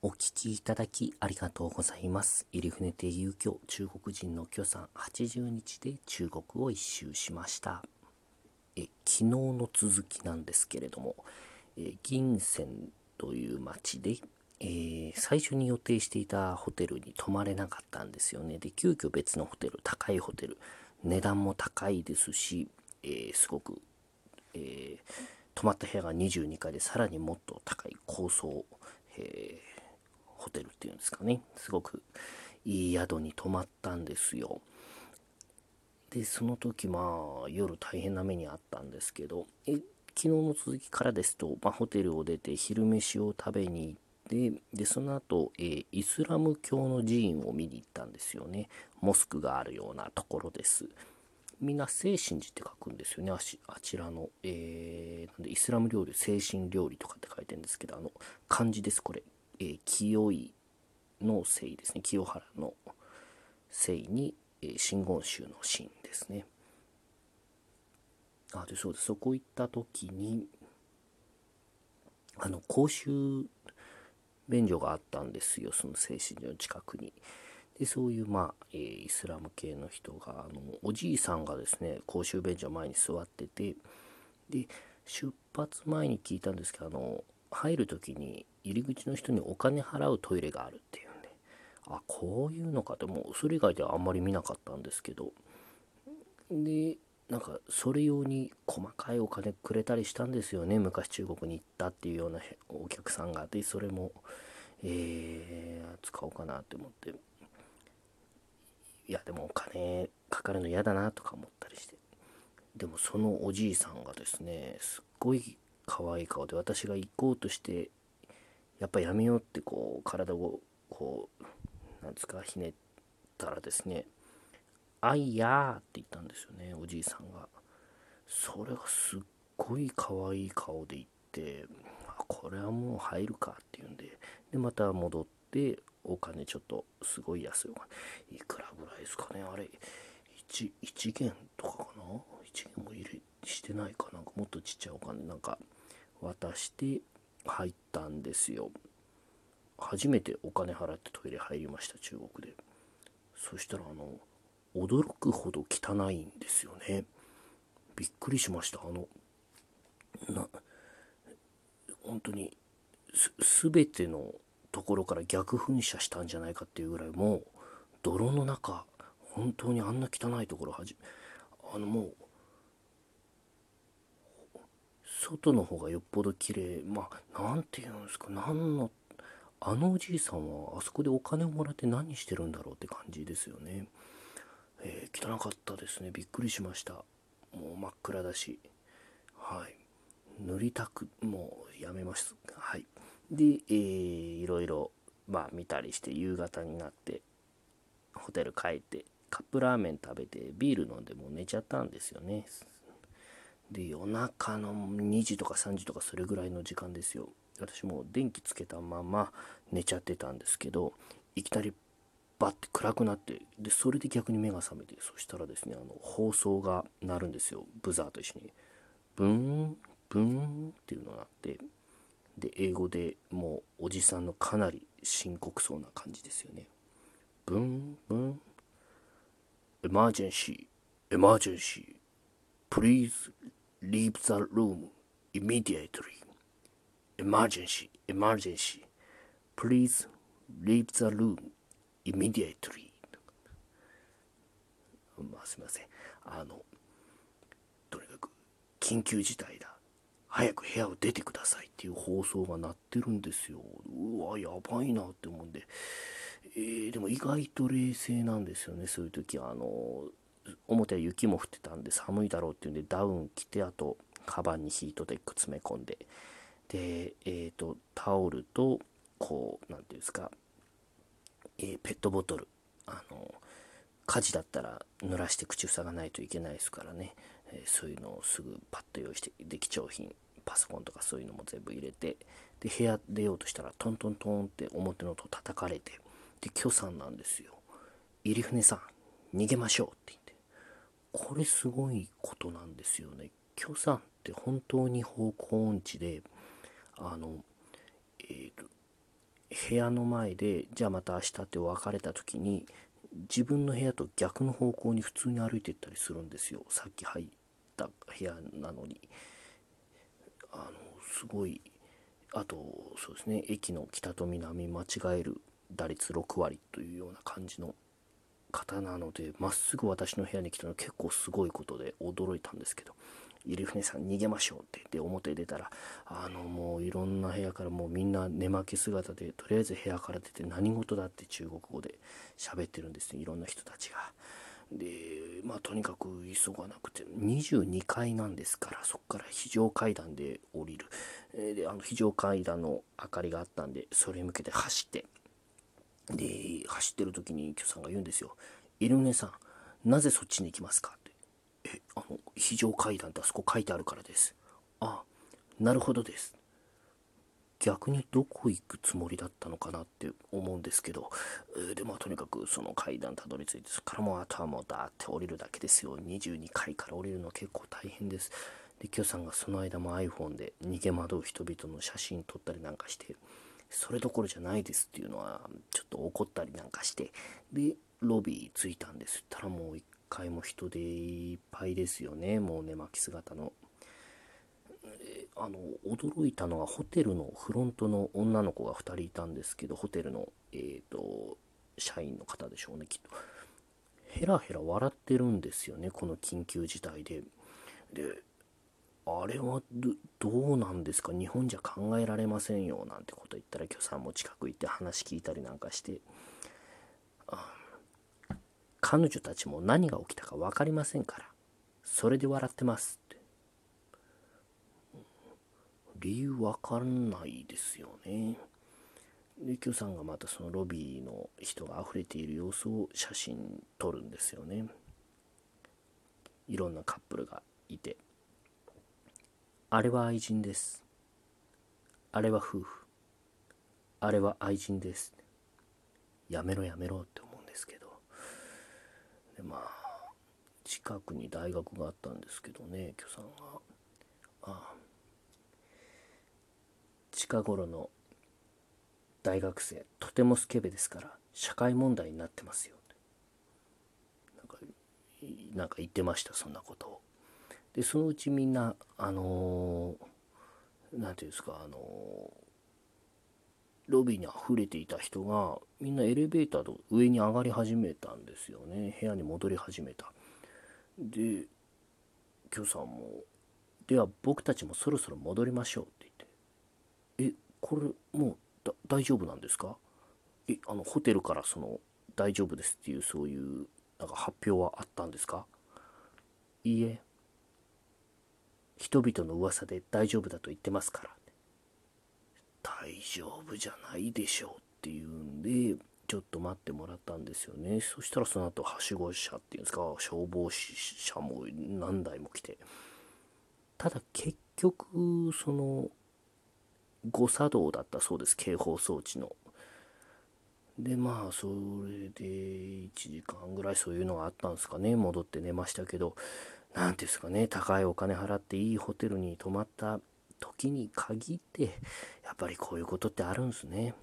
お聞きいただきありがとうございます。入船亭遊興中国人の許さん80日で中国を一周しました。え昨日の続きなんですけれども、え銀川という町で、えー最初に予定していたホテルに泊まれなかったんですよね。で、急遽別のホテル、高いホテル、値段も高いですし、えーすごくえー泊まった部屋が22階でさらにもっと高い高層、えホテルっていうんですかね。すごくいい宿に泊まったんですよ。でその時まあ夜大変な目にあったんですけどえ昨日の続きからですと、まあ、ホテルを出て昼飯を食べに行ってでその後、えーイスラム教の寺院を見に行ったんですよね。モスクがあるようなところです。みんな精神寺って書くんですよね。あちらの、えーなんでイスラム料理精神料理とかって書いてるんですけどあの漢字ですこれ、えー清いの聖ですね。清原の聖に、えー真言宗の真ですね。あでそうです。そこ行った時にあの公衆便所があったんですよ。その精神寺の近くに。でそういうまあ、えーイスラム系の人があのおじいさんがですね公衆便所前に座っててで出発前に聞いたんですけどあの入る時に入り口の人にお金払うトイレがあるっていうんで。あこういうのかってもそれ以外ではあんまり見なかったんですけど。でなんかそれ用に細かいお金くれたりしたんですよね。昔中国に行ったっていうようなお客さんが。でそれもえー使おうかなって思って。いやでもお金かかるの嫌だなとか思ったりして。でもそのおじいさんがですねすっごい可愛い顔で私が行こうとしてやっぱやめようってこう体をこうなんですかひねったらですね「あいやー」って言ったんですよねおじいさんが。それがすっごい可愛い顔で言ってこれはもう入るかっていうんででまた戻ってお金ちょっとすごい安いお金。いくらぐらいですかねあれ。1, 1元とかかな？1元も入れしてないかなんか。もっとちっちゃいお金なんか渡して入ったんですよ。初めてお金払ってトイレ入りました中国で。そしたらあの驚くほど汚いんですよね。びっくりしました。あのな本当にす全てのところから逆噴射したんじゃないかっていうぐらいもう泥の中本当にあんな汚いところはじあのもう外の方がよっぽど綺麗。まあなんていうんですか。何のあのおじいさんはあそこでお金をもらって何してるんだろうって感じですよね、えー汚かったですね。びっくりしました。もう真っ暗だし。はい。塗りたくもうやめます。はい。で、えーいろいろまあ見たりして夕方になってホテル帰ってカップラーメン食べてビール飲んでもう寝ちゃったんですよね。で夜中の2時とか3時とかそれぐらいの時間ですよ。私も電気つけたまま寝ちゃってたんですけどいきなりバッて暗くなってでそれで逆に目が覚めてそしたらですねあの放送が鳴るんですよ。ブザーと一緒に。ブーンブーンっていうのがあってで英語でもうおじさんのかなり深刻そうな感じですよね。ブンブンエマージェンシーエマージェン。シー please leave the room immediately. Emergency emergency. Please leave the room immediately. まあすみません。あのとにかく緊急事態だ。早く部屋を出てくださいっていう放送が鳴ってるんですよ。うわやばいなって思うんで、えーでも意外と冷静なんですよねそういう時あの表は雪も降ってたんで寒いだろうっていうんでダウン着てあとカバンにヒートテック詰め込んででえっ、とタオルとこう何ていうんですか、えーペットボトルあの火事だったら濡らして口塞がないといけないですからね、えーそういうのをすぐパッと用意してで貴重品パソコンとかそういうのも全部入れてで部屋出ようとしたらトントントンって表の戸叩かれてで許さんなんですよ。入船さん逃げましょうって。これすごいことなんですよね。許さんって本当に方向音痴であの、えーと部部屋の前でじゃあまた明日って別れた時に自分の部屋と逆の方向に普通に歩いていったりするんですよ。さっき入った部屋なのに。あのすごいあとそうですね駅の北と南間違える打率6割というような感じの方なのでまっすぐ私の部屋に来たの結構すごいことで驚いたんですけど入船さん逃げましょうって言って表出たらあのもういろんな部屋からもうみんな寝巻き姿でとりあえず部屋から出て何事だって中国語で喋ってるんですねいろんな人たちが。でまあとにかく急がなくて22階なんですからそこから非常階段で降りる、であの非常階段の明かりがあったんでそれに向けて走ってで走ってる時にキョさんが言うんですよ「イルネさんなぜそっちに行きますか?」って「えあの非常階段ってあそこ書いてあるからです」あなるほどです逆にどこ行くつもりだったのかな？って思うんですけど、でまあとにかくその階段たどり着いてそこからもうあとはもうダーって降りるだけですよ。22階から降りるの結構大変です。でキョさんがその間も iPhone で逃げ惑う人々の写真撮ったりなんかしてそれどころじゃないですっていうのはちょっと怒ったりなんかしてでロビー着いたんです。ったらもう1階も人でいっぱいですよね。もう寝巻き姿の。あの驚いたのはホテルのフロントの女の子が2人いたんですけどホテルの、えーと、社員の方でしょうねきっと。ヘラヘラ笑ってるんですよねこの緊急事態で。であれはどうなんですか？日本じゃ考えられませんよなんてこと言ったら許さんも近く行って話聞いたりなんかして。彼女たちも何が起きたか分かりませんから。それで笑ってますって。理由分かんないですよね。で許さんがまたそのロビーの人が溢れている様子を写真撮るんですよね。いろんなカップルがいて。あれは愛人です。あれは夫婦。あれは愛人です。やめろやめろって思うんですけど。で、まあ、近くに大学があったんですけどね、許さんが。ああ。近頃の大学生、とてもスケベですから、社会問題になってますよ。なんか、なんか言ってました、そんなことを。でそのうちみんなあの何、て言うんですかあのロビーに溢れていた人がみんなエレベーターと上に上がり始めたんですよね。部屋に戻り始めた。で今日さんも「では僕たちもそろそろ戻りましょう」って言って「えこれもう大丈夫なんですか?」えあのホテルからその「大丈夫です」っていうそういうなんか発表はあったんですか？いいえ。人々の噂で大丈夫だと言ってますから。大丈夫じゃないでしょうっていうんでちょっと待ってもらったんですよね。そしたらその後はしご車っていうんですか消防車も何台も来て。ただ結局その誤作動だったそうです。警報装置の。でまあそれで1時間ぐらいそういうのがあったんですかね。戻って寝ましたけど。何て言うんですかね高いお金払っていいホテルに泊まった時に限ってやっぱりこういうことってあるんですね。